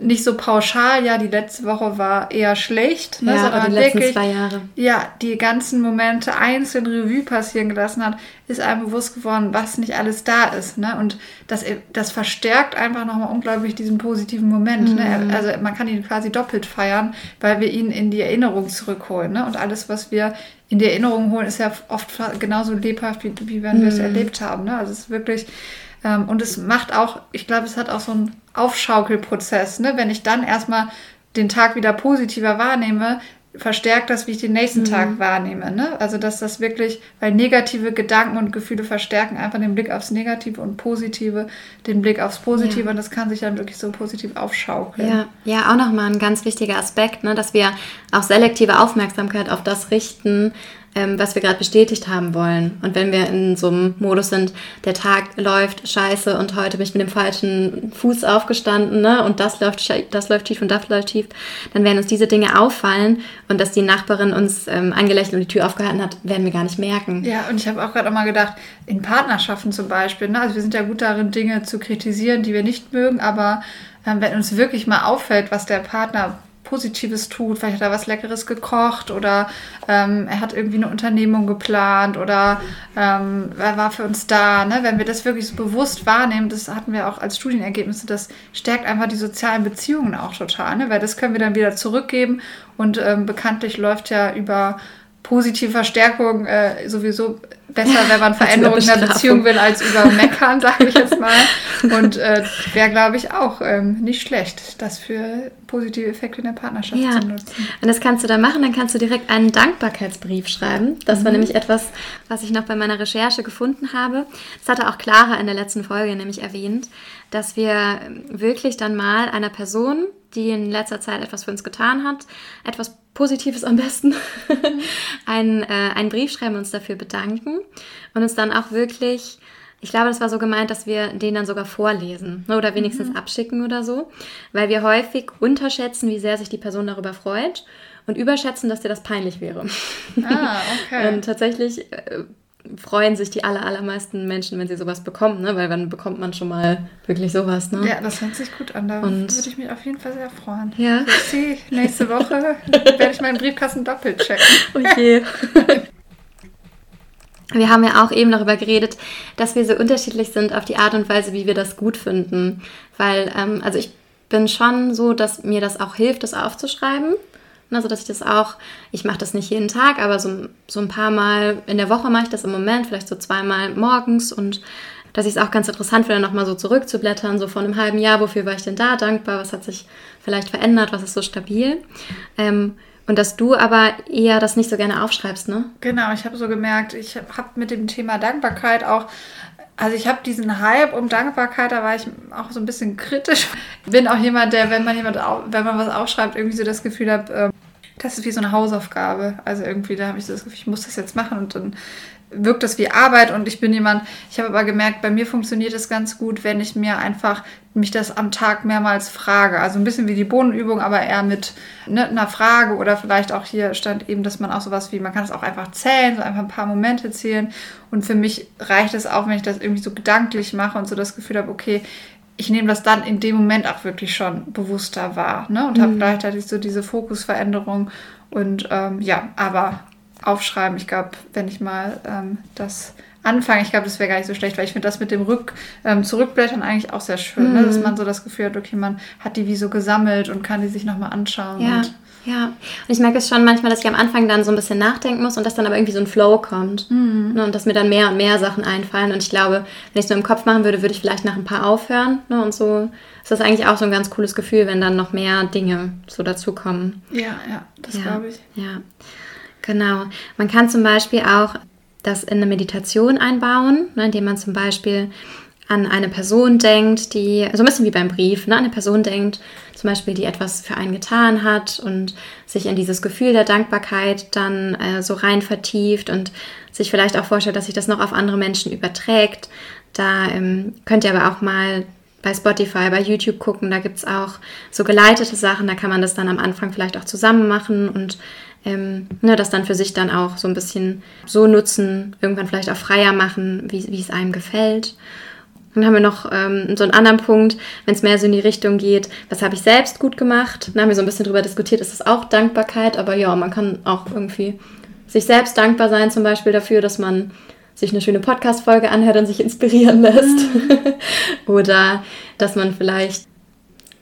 nicht so pauschal, ja, die letzte Woche war eher schlecht, ne, ja, sondern die letzten wirklich, zwei Jahre. Ja, die ganzen Momente einzeln Revue passieren gelassen hat, ist einem bewusst geworden, was nicht alles da ist. Ne? Und das, das verstärkt einfach nochmal unglaublich diesen positiven Moment. Ne? Mhm. Ne? Also man kann ihn quasi doppelt feiern, weil wir ihn in die Erinnerung zurückholen. Ne? Und alles, was wir in die Erinnerung holen, ist ja oft genauso lebhaft, wie, wie wenn mhm. wir es mhm. erlebt haben. Ne? Also es ist wirklich ähm, und es macht auch, ich glaube, es hat auch so einen Aufschaukelprozess. Ne? Wenn ich dann erstmal den Tag wieder positiver wahrnehme, verstärkt das, wie ich den nächsten mhm. Tag wahrnehme. Ne? Also, dass das wirklich, weil negative Gedanken und Gefühle verstärken einfach den Blick aufs Negative und Positive, den Blick aufs Positive ja. und das kann sich dann wirklich so positiv aufschaukeln.
Ja, ja auch nochmal ein ganz wichtiger Aspekt, ne? dass wir auch selektive Aufmerksamkeit auf das richten, ähm, was wir gerade bestätigt haben wollen. Und wenn wir in so einem Modus sind, der Tag läuft scheiße und heute bin ich mit dem falschen Fuß aufgestanden ne? und das läuft, das läuft tief und das läuft tief, dann werden uns diese Dinge auffallen und dass die Nachbarin uns ähm, angelächelt und die Tür aufgehalten hat, werden wir gar nicht merken.
Ja, und ich habe auch gerade auch mal gedacht, in Partnerschaften zum Beispiel, ne? also wir sind ja gut darin, Dinge zu kritisieren, die wir nicht mögen, aber ähm, wenn uns wirklich mal auffällt, was der Partner Positives tut. Vielleicht hat er was Leckeres gekocht oder ähm, er hat irgendwie eine Unternehmung geplant oder ähm, er war für uns da. Ne? Wenn wir das wirklich so bewusst wahrnehmen, das hatten wir auch als Studienergebnisse, das stärkt einfach die sozialen Beziehungen auch total, ne? weil das können wir dann wieder zurückgeben und ähm, bekanntlich läuft ja über positive Verstärkung äh, sowieso besser, wenn man Veränderungen in der Beziehung will, als über Meckern, sage ich jetzt mal. Und äh, wäre, glaube ich, auch ähm, nicht schlecht, das für positive Effekte in der Partnerschaft
ja.
zu nutzen.
Und das kannst du da machen, dann kannst du direkt einen Dankbarkeitsbrief schreiben. Das mhm. war nämlich etwas, was ich noch bei meiner Recherche gefunden habe. Das hatte auch Clara in der letzten Folge nämlich erwähnt, dass wir wirklich dann mal einer Person, die in letzter Zeit etwas für uns getan hat, etwas Positives am besten, einen, äh, einen Brief schreiben, uns dafür bedanken und uns dann auch wirklich, ich glaube, das war so gemeint, dass wir den dann sogar vorlesen ne, oder wenigstens mhm. abschicken oder so, weil wir häufig unterschätzen, wie sehr sich die Person darüber freut und überschätzen, dass dir das peinlich wäre. Ah, okay. und tatsächlich äh, freuen sich die aller, allermeisten Menschen, wenn sie sowas bekommen, ne? weil dann bekommt man schon mal wirklich sowas. Ne?
Ja, das hört sich gut an. Da und würde ich mich auf jeden Fall sehr freuen. Ja. Sehe, nächste Woche werde ich meinen Briefkasten doppelt checken. Okay.
Wir haben ja auch eben darüber geredet, dass wir so unterschiedlich sind auf die Art und Weise, wie wir das gut finden. Weil, ähm, also ich bin schon so, dass mir das auch hilft, das aufzuschreiben. Also, dass ich das auch, ich mache das nicht jeden Tag, aber so, so ein paar Mal in der Woche mache ich das im Moment, vielleicht so zweimal morgens und dass ich es auch ganz interessant finde, nochmal so zurückzublättern, so vor einem halben Jahr, wofür war ich denn da dankbar, was hat sich vielleicht verändert, was ist so stabil. Ähm, und dass du aber eher das nicht so gerne aufschreibst, ne?
Genau, ich habe so gemerkt, ich habe mit dem Thema Dankbarkeit auch also ich habe diesen Hype um Dankbarkeit, da war ich auch so ein bisschen kritisch. Bin auch jemand, der, wenn man jemand, wenn man was aufschreibt, irgendwie so das Gefühl hat, ähm, das ist wie so eine Hausaufgabe. Also irgendwie, da habe ich so das Gefühl, ich muss das jetzt machen und dann wirkt das wie Arbeit und ich bin jemand, ich habe aber gemerkt, bei mir funktioniert es ganz gut, wenn ich mir einfach mich das am Tag mehrmals frage. Also ein bisschen wie die Bohnenübung, aber eher mit ne, einer Frage oder vielleicht auch hier stand eben, dass man auch sowas wie, man kann es auch einfach zählen, so einfach ein paar Momente zählen. Und für mich reicht es auch, wenn ich das irgendwie so gedanklich mache und so das Gefühl habe, okay, ich nehme das dann in dem Moment auch wirklich schon bewusster wahr ne? und mhm. habe gleichzeitig so diese Fokusveränderung. Und ähm, ja, aber aufschreiben. Ich glaube, wenn ich mal ähm, das anfange, ich glaube, das wäre gar nicht so schlecht, weil ich finde das mit dem Rück, ähm, Zurückblättern eigentlich auch sehr schön, mhm. ne? dass mhm. man so das Gefühl hat, okay, man hat die wie so gesammelt und kann die sich nochmal anschauen.
Ja. ja, und ich merke es schon manchmal, dass ich am Anfang dann so ein bisschen nachdenken muss und dass dann aber irgendwie so ein Flow kommt. Mhm. Ne? Und dass mir dann mehr und mehr Sachen einfallen. Und ich glaube, wenn ich es nur im Kopf machen würde, würde ich vielleicht nach ein paar aufhören. Ne? Und so ist das eigentlich auch so ein ganz cooles Gefühl, wenn dann noch mehr Dinge so dazukommen.
Ja, ja, das ja, glaube ich.
Ja. Genau. Man kann zum Beispiel auch das in eine Meditation einbauen, ne, indem man zum Beispiel an eine Person denkt, die, so ein bisschen wie beim Brief, ne, eine Person denkt, zum Beispiel, die etwas für einen getan hat und sich in dieses Gefühl der Dankbarkeit dann äh, so rein vertieft und sich vielleicht auch vorstellt, dass sich das noch auf andere Menschen überträgt. Da ähm, könnt ihr aber auch mal bei Spotify, bei YouTube gucken, da gibt es auch so geleitete Sachen, da kann man das dann am Anfang vielleicht auch zusammen machen und ähm, ne, das dann für sich dann auch so ein bisschen so nutzen, irgendwann vielleicht auch freier machen, wie, wie es einem gefällt. Dann haben wir noch ähm, so einen anderen Punkt, wenn es mehr so in die Richtung geht, was habe ich selbst gut gemacht. Dann haben wir so ein bisschen darüber diskutiert, ist das auch Dankbarkeit, aber ja, man kann auch irgendwie sich selbst dankbar sein, zum Beispiel dafür, dass man sich eine schöne Podcast-Folge anhört und sich inspirieren lässt. Mhm. Oder dass man vielleicht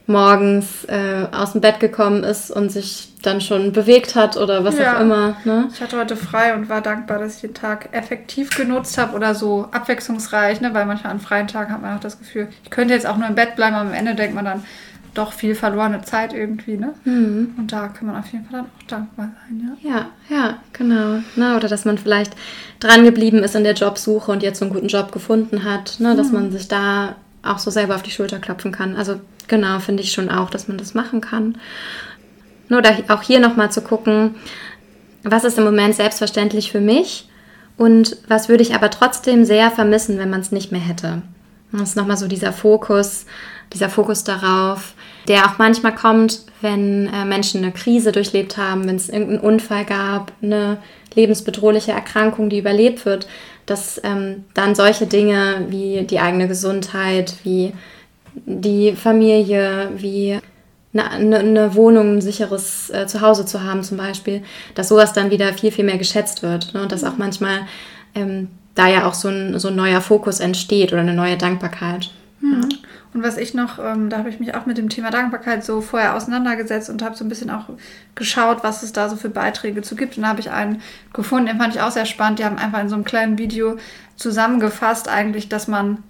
morgens äh, aus dem Bett gekommen ist und sich dann schon bewegt hat oder was ja. auch immer. Ne?
Ich hatte heute frei und war dankbar, dass ich den Tag effektiv genutzt habe oder so abwechslungsreich, ne? weil manchmal an freien Tagen hat man auch das Gefühl, ich könnte jetzt auch nur im Bett bleiben, aber am Ende denkt man dann, doch viel verlorene Zeit irgendwie, ne? Mhm. Und da kann man auf jeden Fall dann auch dankbar sein,
ja? Ja, ja, genau. Ne? Oder dass man vielleicht dran geblieben ist in der Jobsuche und jetzt so einen guten Job gefunden hat, ne? Dass mhm. man sich da auch so selber auf die Schulter klopfen kann. Also genau, finde ich schon auch, dass man das machen kann. Nur da auch hier nochmal zu gucken, was ist im Moment selbstverständlich für mich und was würde ich aber trotzdem sehr vermissen, wenn man es nicht mehr hätte. Das ist nochmal so dieser Fokus, dieser Fokus darauf, der auch manchmal kommt, wenn äh, Menschen eine Krise durchlebt haben, wenn es irgendeinen Unfall gab, eine lebensbedrohliche Erkrankung, die überlebt wird, dass ähm, dann solche Dinge wie die eigene Gesundheit, wie die Familie, wie eine, eine, Wohnung, ein sicheres äh, Zuhause zu haben zum Beispiel, dass sowas dann wieder viel, viel mehr geschätzt wird. Ne? Und dass auch manchmal ähm, da ja auch so ein, so ein neuer Fokus entsteht oder eine neue Dankbarkeit.
Mhm. Und was ich noch, ähm, da habe ich mich auch mit dem Thema Dankbarkeit so vorher auseinandergesetzt und habe so ein bisschen auch geschaut, was es da so für Beiträge zu gibt. Und da habe ich einen gefunden, den fand ich auch sehr spannend. Die haben einfach in so einem kleinen Video zusammengefasst eigentlich, dass man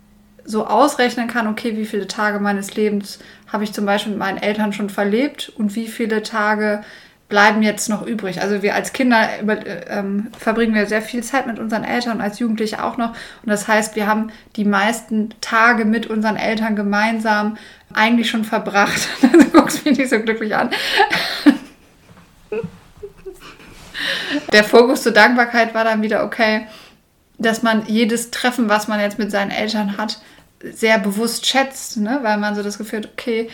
so ausrechnen kann, okay, wie viele Tage meines Lebens habe ich zum Beispiel mit meinen Eltern schon verlebt und wie viele Tage bleiben jetzt noch übrig. Also wir als Kinder äh, ähm, verbringen wir sehr viel Zeit mit unseren Eltern, als Jugendliche auch noch. Und das heißt, wir haben die meisten Tage mit unseren Eltern gemeinsam eigentlich schon verbracht. du guckst mich nicht so glücklich an. Der Fokus zur Dankbarkeit war dann wieder okay, dass man jedes Treffen, was man jetzt mit seinen Eltern hat, sehr bewusst schätzt, ne? weil man so das Gefühl hat, okay,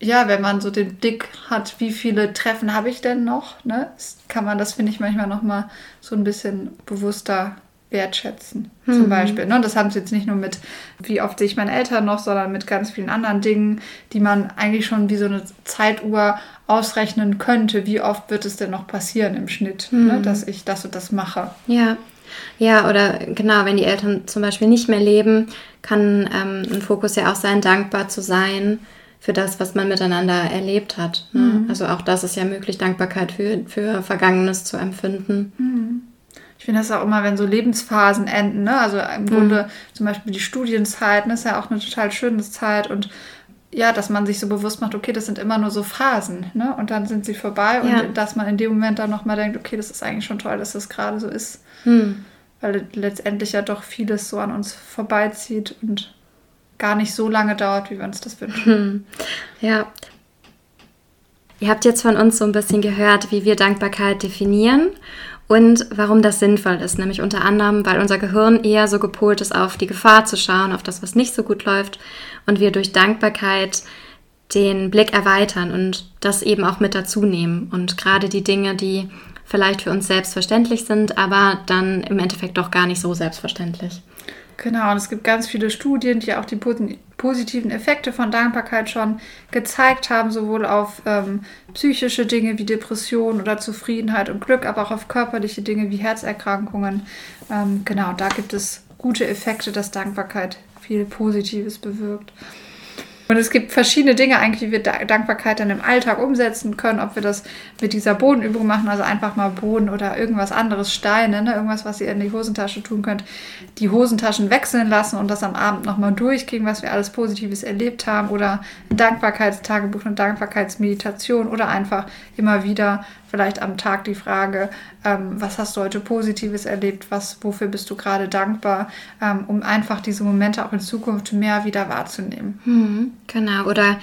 ja, wenn man so den Blick hat, wie viele Treffen habe ich denn noch, ne, kann man das, finde ich, manchmal nochmal so ein bisschen bewusster wertschätzen, mhm. zum Beispiel. Ne? Das haben sie jetzt nicht nur mit, wie oft sehe ich meine Eltern noch, sondern mit ganz vielen anderen Dingen, die man eigentlich schon wie so eine Zeituhr ausrechnen könnte, wie oft wird es denn noch passieren im Schnitt, ne, mhm. ne? dass ich das und das mache.
Ja. Ja, oder genau, wenn die Eltern zum Beispiel nicht mehr leben, kann ähm, ein Fokus ja auch sein, dankbar zu sein für das, was man miteinander erlebt hat. Ne? Mhm. Also auch das ist ja möglich, Dankbarkeit für, für Vergangenes zu empfinden.
Mhm. Ich finde das auch immer, wenn so Lebensphasen enden, ne? also im mhm. Grunde zum Beispiel die Studienzeit, ne? ist ja auch eine total schöne Zeit und ja, dass man sich so bewusst macht, okay, das sind immer nur so Phasen, ne? Und dann sind sie vorbei ja. und dass man in dem Moment dann nochmal denkt, okay, das ist eigentlich schon toll, dass das gerade so ist. Mhm. Weil letztendlich ja doch vieles so an uns vorbeizieht und gar nicht so lange dauert, wie wir uns das wünschen. Hm.
Ja. Ihr habt jetzt von uns so ein bisschen gehört, wie wir Dankbarkeit definieren und warum das sinnvoll ist. Nämlich unter anderem, weil unser Gehirn eher so gepolt ist, auf die Gefahr zu schauen, auf das, was nicht so gut läuft. Und wir durch Dankbarkeit den Blick erweitern und das eben auch mit dazu nehmen. Und gerade die Dinge, die vielleicht für uns selbstverständlich sind, aber dann im Endeffekt doch gar nicht so selbstverständlich.
Genau, und es gibt ganz viele Studien, die auch die positiven Effekte von Dankbarkeit schon gezeigt haben, sowohl auf ähm, psychische Dinge wie Depression oder Zufriedenheit und Glück, aber auch auf körperliche Dinge wie Herzerkrankungen. Ähm, genau, da gibt es gute Effekte, dass Dankbarkeit viel Positives bewirkt. Und es gibt verschiedene Dinge eigentlich, wie wir Dankbarkeit dann im Alltag umsetzen können, ob wir das mit dieser Bodenübung machen, also einfach mal Boden oder irgendwas anderes, Steine, ne? irgendwas, was ihr in die Hosentasche tun könnt, die Hosentaschen wechseln lassen und das am Abend nochmal durchgehen, was wir alles Positives erlebt haben oder ein Dankbarkeitstagebuch, eine Dankbarkeitsmeditation oder einfach immer wieder vielleicht am Tag die Frage, ähm, was hast du heute Positives erlebt, was, wofür bist du gerade dankbar, ähm, um einfach diese Momente auch in Zukunft mehr wieder wahrzunehmen.
Mhm, genau, oder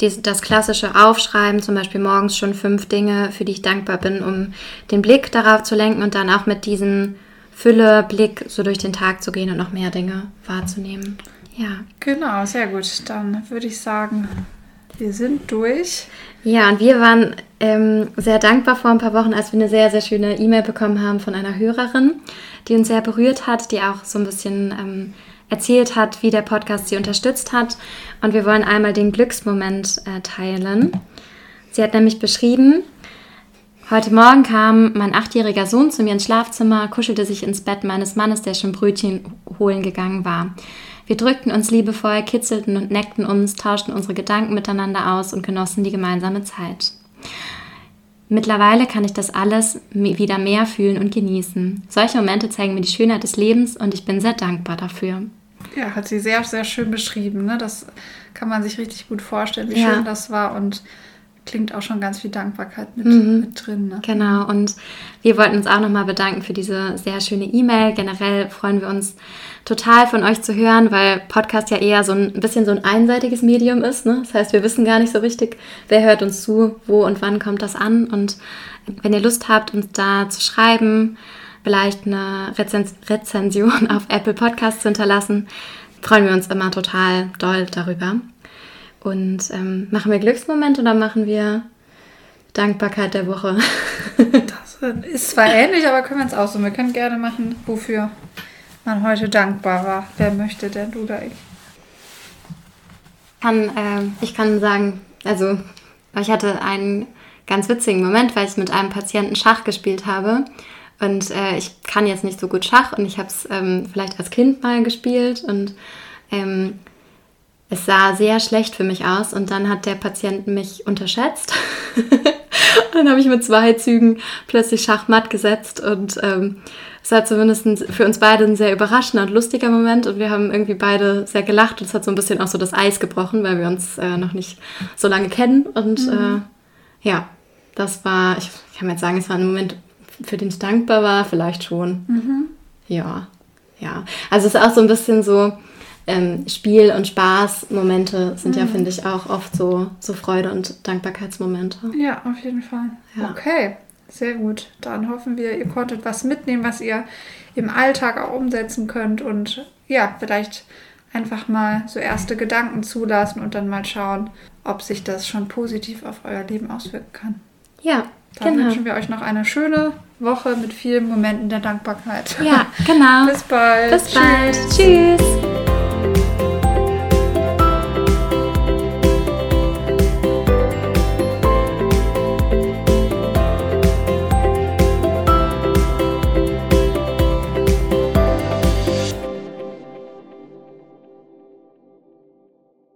die, das klassische Aufschreiben, zum Beispiel morgens schon fünf Dinge, für die ich dankbar bin, um den Blick darauf zu lenken und dann auch mit diesem Fülle-Blick so durch den Tag zu gehen und noch mehr Dinge wahrzunehmen. Ja.
Genau, sehr gut. Dann würde ich sagen, wir sind durch.
Ja, und wir waren ähm, sehr dankbar vor ein paar Wochen, als wir eine sehr, sehr schöne E-Mail bekommen haben von einer Hörerin, die uns sehr berührt hat, die auch so ein bisschen ähm, erzählt hat, wie der Podcast sie unterstützt hat. Und wir wollen einmal den Glücksmoment äh, teilen. Sie hat nämlich beschrieben, Heute Morgen kam mein achtjähriger Sohn zu mir ins Schlafzimmer, kuschelte sich ins Bett meines Mannes, der schon Brötchen holen gegangen war. Wir drückten uns liebevoll, kitzelten und neckten uns, tauschten unsere Gedanken miteinander aus und genossen die gemeinsame Zeit. Mittlerweile kann ich das alles wieder mehr fühlen und genießen. Solche Momente zeigen mir die Schönheit des Lebens und ich bin sehr dankbar dafür.
Ja, hat sie sehr, sehr schön beschrieben. Ne? Das kann man sich richtig gut vorstellen, wie ja. schön das war und klingt auch schon ganz viel Dankbarkeit mit, mhm. mit drin. Ne?
Genau, und wir wollten uns auch nochmal bedanken für diese sehr schöne E-Mail. Generell freuen wir uns total von euch zu hören, weil Podcast ja eher so ein bisschen so ein einseitiges Medium ist. Ne? Das heißt, wir wissen gar nicht so richtig, wer hört uns zu, wo und wann kommt das an. Und wenn ihr Lust habt, uns da zu schreiben, vielleicht eine Rezens Rezension auf Apple Podcasts zu hinterlassen, freuen wir uns immer total doll darüber. Und ähm, machen wir Glücksmoment oder machen wir Dankbarkeit der Woche?
das ist zwar ähnlich, aber können wir es auch so. Wir können gerne machen, wofür man heute dankbar war. Wer möchte denn du oder ich?
Kann, äh, ich kann sagen, also ich hatte einen ganz witzigen Moment, weil ich mit einem Patienten Schach gespielt habe. Und äh, ich kann jetzt nicht so gut Schach und ich habe es ähm, vielleicht als Kind mal gespielt und ähm, es sah sehr schlecht für mich aus und dann hat der Patient mich unterschätzt. dann habe ich mit zwei Zügen plötzlich Schachmatt gesetzt und ähm, es war zumindest für uns beide ein sehr überraschender und lustiger Moment und wir haben irgendwie beide sehr gelacht und es hat so ein bisschen auch so das Eis gebrochen, weil wir uns äh, noch nicht so lange kennen und mhm. äh, ja, das war, ich kann jetzt sagen, es war ein Moment, für den ich dankbar war, vielleicht schon. Mhm. Ja, ja. Also es ist auch so ein bisschen so, ähm, Spiel- und Spaßmomente sind mhm. ja, finde ich, auch oft so, so Freude- und Dankbarkeitsmomente.
Ja, auf jeden Fall. Ja. Okay, sehr gut. Dann hoffen wir, ihr konntet was mitnehmen, was ihr im Alltag auch umsetzen könnt und ja, vielleicht einfach mal so erste Gedanken zulassen und dann mal schauen, ob sich das schon positiv auf euer Leben auswirken kann.
Ja,
dann genau. wünschen wir euch noch eine schöne Woche mit vielen Momenten der Dankbarkeit.
Ja, genau.
Bis bald.
Bis bald. Tschüss. Tschüss.